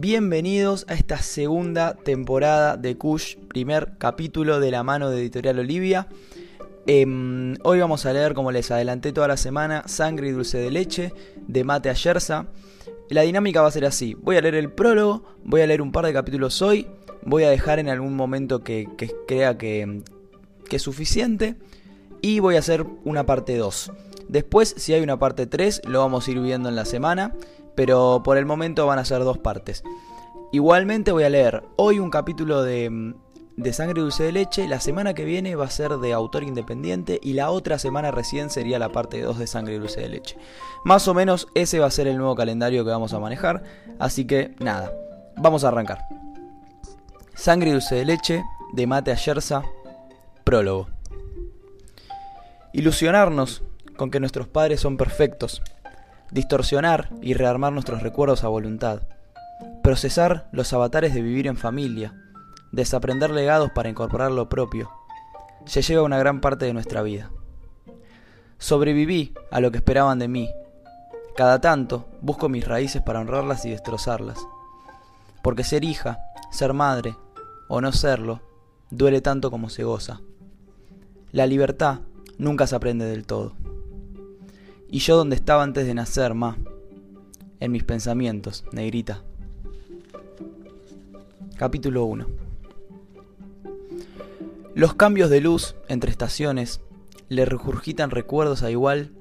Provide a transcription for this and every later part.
Bienvenidos a esta segunda temporada de Kush, primer capítulo de la mano de Editorial Olivia. Em, hoy vamos a leer, como les adelanté toda la semana, Sangre y Dulce de Leche de Mate Ayerza. La dinámica va a ser así: voy a leer el prólogo, voy a leer un par de capítulos hoy, voy a dejar en algún momento que, crea que, que es suficiente y voy a hacer una parte 2. Después, si hay una parte 3, lo vamos a ir viendo en la semana pero por el momento van a ser dos partes. Igualmente voy a leer hoy un capítulo de, de Sangre Dulce de Leche, la semana que viene va a ser de autor independiente y la otra semana recién sería la parte 2 de Sangre Dulce de Leche. Más o menos ese va a ser el nuevo calendario que vamos a manejar, así que nada, vamos a arrancar. Sangre Dulce de Leche de Mate Ayerza, prólogo. Ilusionarnos con que nuestros padres son perfectos distorsionar y rearmar nuestros recuerdos a voluntad, procesar los avatares de vivir en familia, desaprender legados para incorporar lo propio, se lleva una gran parte de nuestra vida. Sobreviví a lo que esperaban de mí. Cada tanto busco mis raíces para honrarlas y destrozarlas. Porque ser hija, ser madre, o no serlo, duele tanto como se goza. La libertad nunca se aprende del todo. Y yo donde estaba antes de nacer, ma. En mis pensamientos, negrita. Capítulo 1 Los cambios de luz entre estaciones le regurgitan recuerdos a igual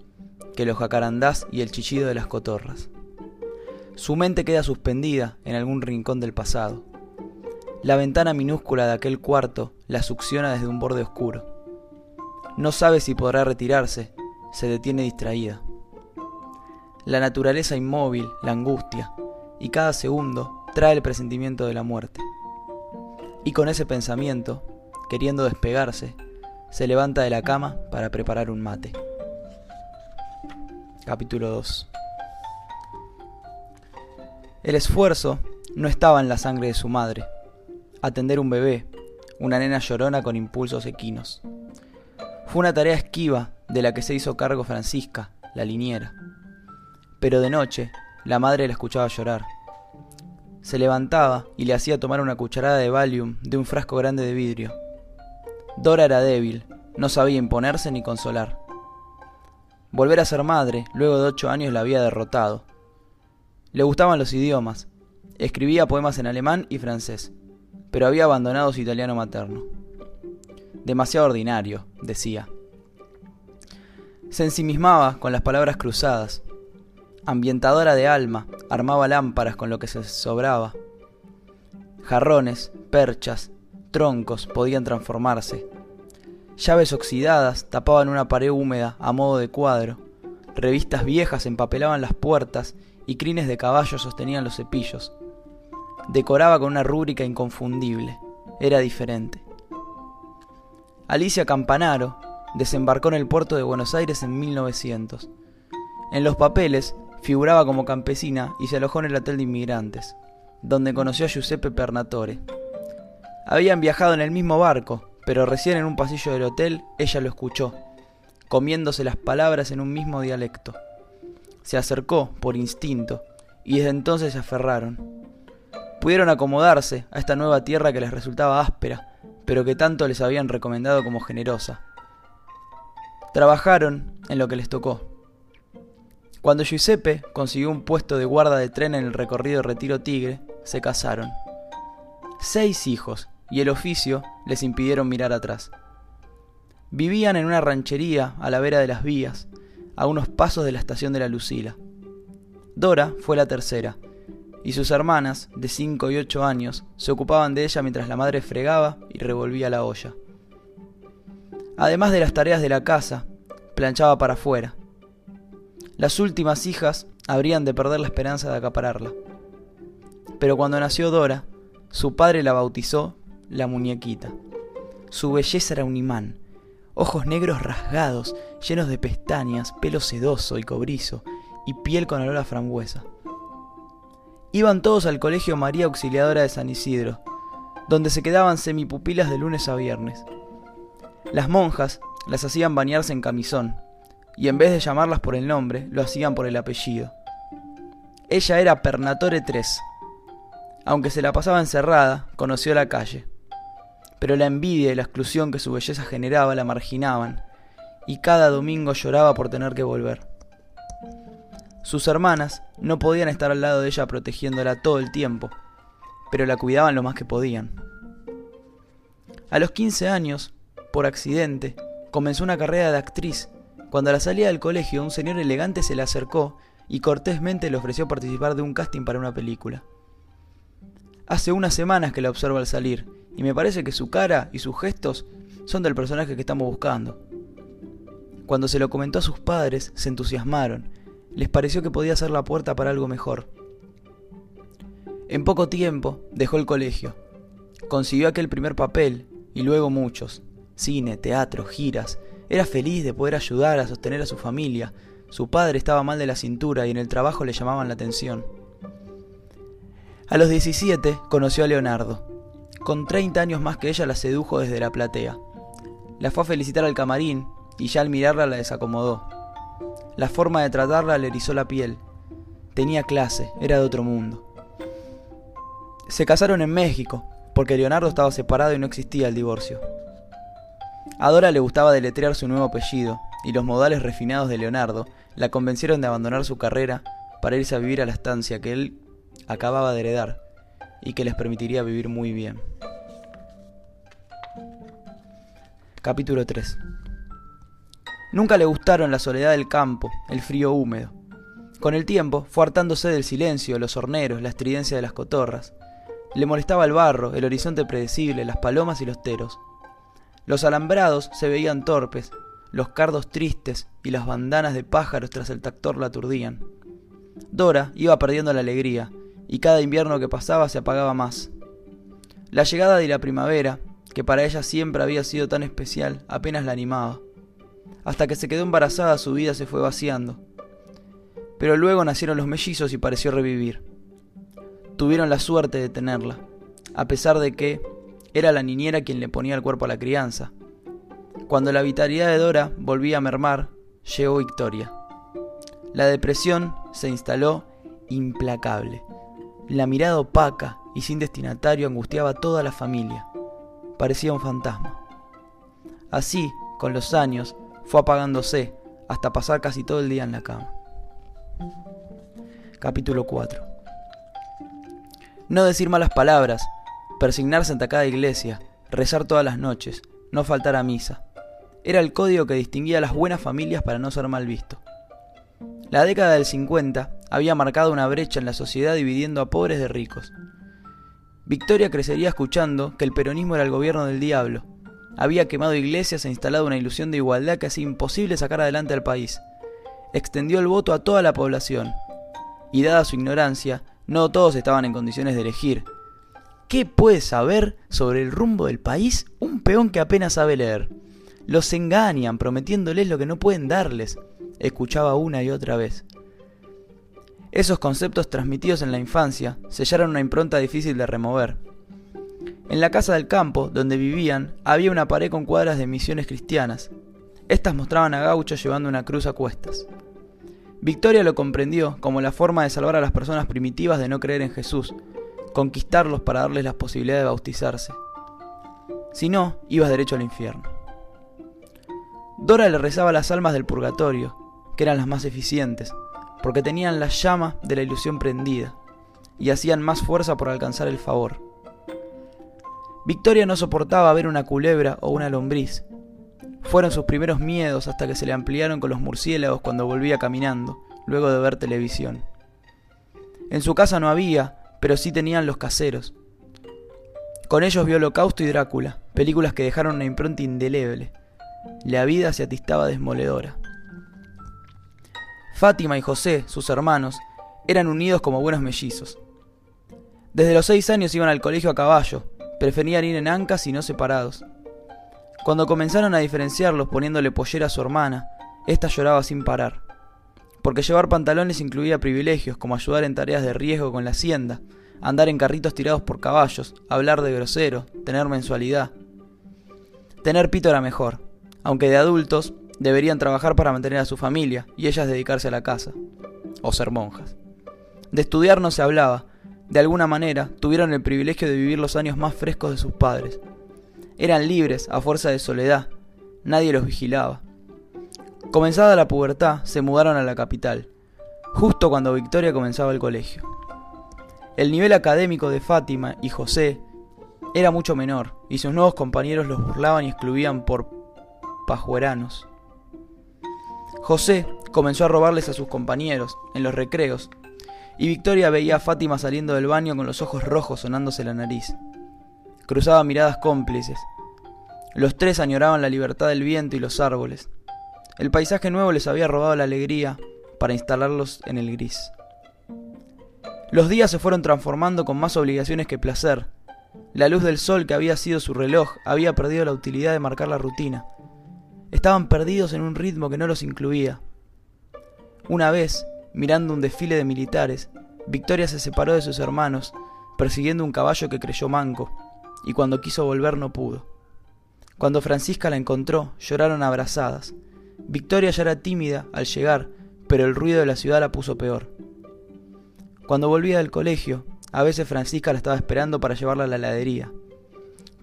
que los jacarandás y el chillido de las cotorras. Su mente queda suspendida en algún rincón del pasado. La ventana minúscula de aquel cuarto la succiona desde un borde oscuro. No sabe si podrá retirarse se detiene distraída. La naturaleza inmóvil, la angustia, y cada segundo trae el presentimiento de la muerte. Y con ese pensamiento, queriendo despegarse, se levanta de la cama para preparar un mate. Capítulo 2 El esfuerzo no estaba en la sangre de su madre. Atender un bebé, una nena llorona con impulsos equinos. Fue una tarea esquiva de la que se hizo cargo Francisca, la liniera. Pero de noche, la madre la escuchaba llorar. Se levantaba y le hacía tomar una cucharada de Valium de un frasco grande de vidrio. Dora era débil, no sabía imponerse ni consolar. Volver a ser madre, luego de ocho años, la había derrotado. Le gustaban los idiomas, escribía poemas en alemán y francés, pero había abandonado su italiano materno. Demasiado ordinario, decía. Se ensimismaba con las palabras cruzadas. Ambientadora de alma, armaba lámparas con lo que se sobraba. Jarrones, perchas, troncos podían transformarse. Llaves oxidadas tapaban una pared húmeda a modo de cuadro. Revistas viejas empapelaban las puertas y crines de caballo sostenían los cepillos. Decoraba con una rúbrica inconfundible. Era diferente. Alicia Campanaro, desembarcó en el puerto de Buenos Aires en 1900. En los papeles figuraba como campesina y se alojó en el hotel de inmigrantes, donde conoció a Giuseppe Pernatore. Habían viajado en el mismo barco, pero recién en un pasillo del hotel ella lo escuchó, comiéndose las palabras en un mismo dialecto. Se acercó, por instinto, y desde entonces se aferraron. Pudieron acomodarse a esta nueva tierra que les resultaba áspera, pero que tanto les habían recomendado como generosa. Trabajaron en lo que les tocó. Cuando Giuseppe consiguió un puesto de guarda de tren en el recorrido Retiro Tigre, se casaron. Seis hijos, y el oficio les impidieron mirar atrás. Vivían en una ranchería a la vera de las vías, a unos pasos de la estación de la Lucila. Dora fue la tercera, y sus hermanas, de cinco y ocho años, se ocupaban de ella mientras la madre fregaba y revolvía la olla. Además de las tareas de la casa, planchaba para afuera. Las últimas hijas habrían de perder la esperanza de acapararla. Pero cuando nació Dora, su padre la bautizó la muñequita. Su belleza era un imán, ojos negros rasgados, llenos de pestañas, pelo sedoso y cobrizo, y piel con olor a frambuesa. Iban todos al colegio María Auxiliadora de San Isidro, donde se quedaban semipupilas de lunes a viernes. Las monjas las hacían bañarse en camisón, y en vez de llamarlas por el nombre, lo hacían por el apellido. Ella era Pernatore III. Aunque se la pasaba encerrada, conoció la calle. Pero la envidia y la exclusión que su belleza generaba la marginaban, y cada domingo lloraba por tener que volver. Sus hermanas no podían estar al lado de ella protegiéndola todo el tiempo, pero la cuidaban lo más que podían. A los 15 años, por accidente, comenzó una carrera de actriz, cuando a la salida del colegio un señor elegante se le acercó y cortésmente le ofreció participar de un casting para una película. Hace unas semanas que la observo al salir, y me parece que su cara y sus gestos son del personaje que estamos buscando. Cuando se lo comentó a sus padres, se entusiasmaron. Les pareció que podía ser la puerta para algo mejor. En poco tiempo dejó el colegio. Consiguió aquel primer papel y luego muchos. Cine, teatro, giras. Era feliz de poder ayudar a sostener a su familia. Su padre estaba mal de la cintura y en el trabajo le llamaban la atención. A los 17 conoció a Leonardo. Con 30 años más que ella la sedujo desde la platea. La fue a felicitar al camarín y ya al mirarla la desacomodó. La forma de tratarla le erizó la piel. Tenía clase, era de otro mundo. Se casaron en México, porque Leonardo estaba separado y no existía el divorcio. A Dora le gustaba deletrear su nuevo apellido, y los modales refinados de Leonardo la convencieron de abandonar su carrera para irse a vivir a la estancia que él acababa de heredar y que les permitiría vivir muy bien. Capítulo 3 Nunca le gustaron la soledad del campo, el frío húmedo. Con el tiempo fue hartándose del silencio, los horneros, la estridencia de las cotorras. Le molestaba el barro, el horizonte predecible, las palomas y los teros. Los alambrados se veían torpes, los cardos tristes y las bandanas de pájaros tras el tractor la aturdían. Dora iba perdiendo la alegría, y cada invierno que pasaba se apagaba más. La llegada de la primavera, que para ella siempre había sido tan especial, apenas la animaba. Hasta que se quedó embarazada su vida se fue vaciando. Pero luego nacieron los mellizos y pareció revivir. Tuvieron la suerte de tenerla, a pesar de que era la niñera quien le ponía el cuerpo a la crianza. Cuando la vitalidad de Dora volvía a mermar, llegó Victoria. La depresión se instaló implacable. La mirada opaca y sin destinatario angustiaba a toda la familia. Parecía un fantasma. Así, con los años, fue apagándose hasta pasar casi todo el día en la cama. Capítulo 4 No decir malas palabras, persignarse ante cada iglesia, rezar todas las noches, no faltar a misa. Era el código que distinguía a las buenas familias para no ser mal visto. La década del 50 había marcado una brecha en la sociedad dividiendo a pobres de ricos. Victoria crecería escuchando que el peronismo era el gobierno del diablo. Había quemado iglesias e instalado una ilusión de igualdad que hacía imposible sacar adelante al país. Extendió el voto a toda la población. Y dada su ignorancia, no todos estaban en condiciones de elegir. ¿Qué puede saber sobre el rumbo del país un peón que apenas sabe leer? Los engañan prometiéndoles lo que no pueden darles, escuchaba una y otra vez. Esos conceptos transmitidos en la infancia sellaron una impronta difícil de remover. En la casa del campo, donde vivían, había una pared con cuadras de misiones cristianas. Estas mostraban a gauchos llevando una cruz a cuestas. Victoria lo comprendió como la forma de salvar a las personas primitivas de no creer en Jesús, conquistarlos para darles la posibilidad de bautizarse. Si no, ibas derecho al infierno. Dora le rezaba las almas del purgatorio, que eran las más eficientes, porque tenían la llama de la ilusión prendida y hacían más fuerza por alcanzar el favor. Victoria no soportaba ver una culebra o una lombriz. Fueron sus primeros miedos hasta que se le ampliaron con los murciélagos cuando volvía caminando, luego de ver televisión. En su casa no había, pero sí tenían los caseros. Con ellos vio Holocausto y Drácula, películas que dejaron una impronta indeleble. La vida se atistaba desmoledora. Fátima y José, sus hermanos, eran unidos como buenos mellizos. Desde los seis años iban al colegio a caballo, preferían ir en ancas y no separados. Cuando comenzaron a diferenciarlos poniéndole pollera a su hermana, ésta lloraba sin parar, porque llevar pantalones incluía privilegios como ayudar en tareas de riesgo con la hacienda, andar en carritos tirados por caballos, hablar de grosero, tener mensualidad. Tener pito era mejor, aunque de adultos deberían trabajar para mantener a su familia y ellas dedicarse a la casa, o ser monjas. De estudiar no se hablaba, de alguna manera, tuvieron el privilegio de vivir los años más frescos de sus padres. Eran libres a fuerza de soledad, nadie los vigilaba. Comenzada la pubertad, se mudaron a la capital, justo cuando Victoria comenzaba el colegio. El nivel académico de Fátima y José era mucho menor, y sus nuevos compañeros los burlaban y excluían por pajueranos. José comenzó a robarles a sus compañeros en los recreos, y Victoria veía a Fátima saliendo del baño con los ojos rojos sonándose la nariz. Cruzaba miradas cómplices. Los tres añoraban la libertad del viento y los árboles. El paisaje nuevo les había robado la alegría para instalarlos en el gris. Los días se fueron transformando con más obligaciones que placer. La luz del sol que había sido su reloj había perdido la utilidad de marcar la rutina. Estaban perdidos en un ritmo que no los incluía. Una vez, mirando un desfile de militares, Victoria se separó de sus hermanos, persiguiendo un caballo que creyó manco, y cuando quiso volver no pudo. Cuando Francisca la encontró, lloraron abrazadas. Victoria ya era tímida al llegar, pero el ruido de la ciudad la puso peor. Cuando volvía del colegio, a veces Francisca la estaba esperando para llevarla a la heladería.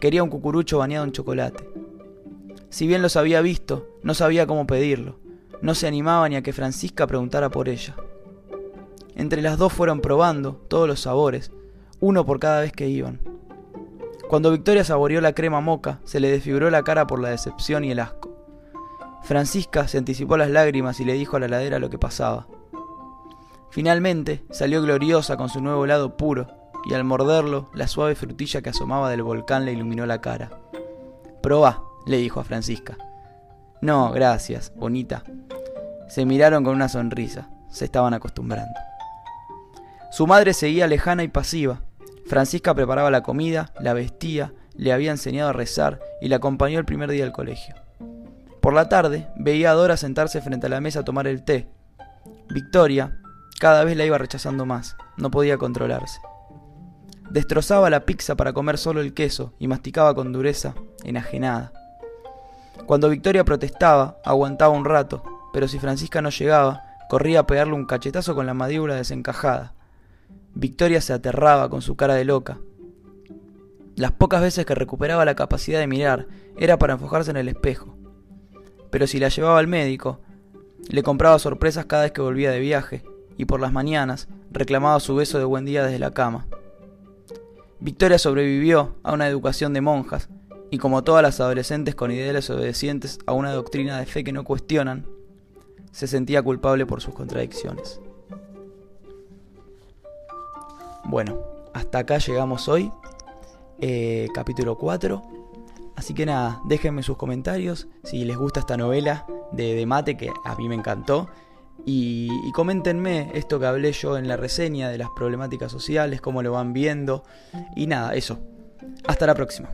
Quería un cucurucho bañado en chocolate. Si bien los había visto, no sabía cómo pedirlo. No se animaba ni a que Francisca preguntara por ella. Entre las dos fueron probando todos los sabores, uno por cada vez que iban. Cuando Victoria saboreó la crema moca, se le desfibró la cara por la decepción y el asco. Francisca se anticipó las lágrimas y le dijo a la ladera lo que pasaba. Finalmente salió gloriosa con su nuevo helado puro, y al morderlo, la suave frutilla que asomaba del volcán le iluminó la cara. Probá, le dijo a Francisca. No, gracias, bonita. Se miraron con una sonrisa, se estaban acostumbrando. Su madre seguía lejana y pasiva. Francisca preparaba la comida, la vestía, le había enseñado a rezar y la acompañó el primer día del colegio. Por la tarde veía a Dora sentarse frente a la mesa a tomar el té. Victoria cada vez la iba rechazando más, no podía controlarse. Destrozaba la pizza para comer solo el queso y masticaba con dureza, enajenada. Cuando Victoria protestaba, aguantaba un rato, pero si Francisca no llegaba, corría a pegarle un cachetazo con la mandíbula desencajada. Victoria se aterraba con su cara de loca. Las pocas veces que recuperaba la capacidad de mirar era para enfocarse en el espejo pero si la llevaba al médico, le compraba sorpresas cada vez que volvía de viaje, y por las mañanas reclamaba su beso de buen día desde la cama. Victoria sobrevivió a una educación de monjas, y como todas las adolescentes con ideales obedecientes a una doctrina de fe que no cuestionan, se sentía culpable por sus contradicciones. Bueno, hasta acá llegamos hoy, eh, capítulo 4. Así que nada, déjenme sus comentarios si les gusta esta novela de, Mate que a mí me encantó. Y, y, coméntenme esto que hablé yo en la reseña de las problemáticas sociales, cómo lo van viendo. Y nada, eso. Hasta la próxima.